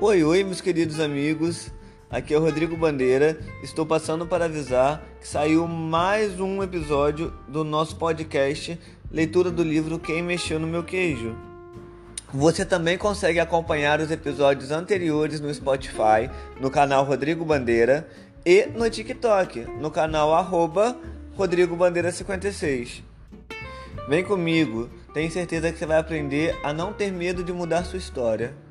Oi, oi, meus queridos amigos. Aqui é o Rodrigo Bandeira. Estou passando para avisar que saiu mais um episódio do nosso podcast Leitura do livro Quem Mexeu no Meu Queijo. Você também consegue acompanhar os episódios anteriores no Spotify, no canal Rodrigo Bandeira e no TikTok, no canal arroba Rodrigo Bandeira 56. Vem comigo, tenho certeza que você vai aprender a não ter medo de mudar sua história.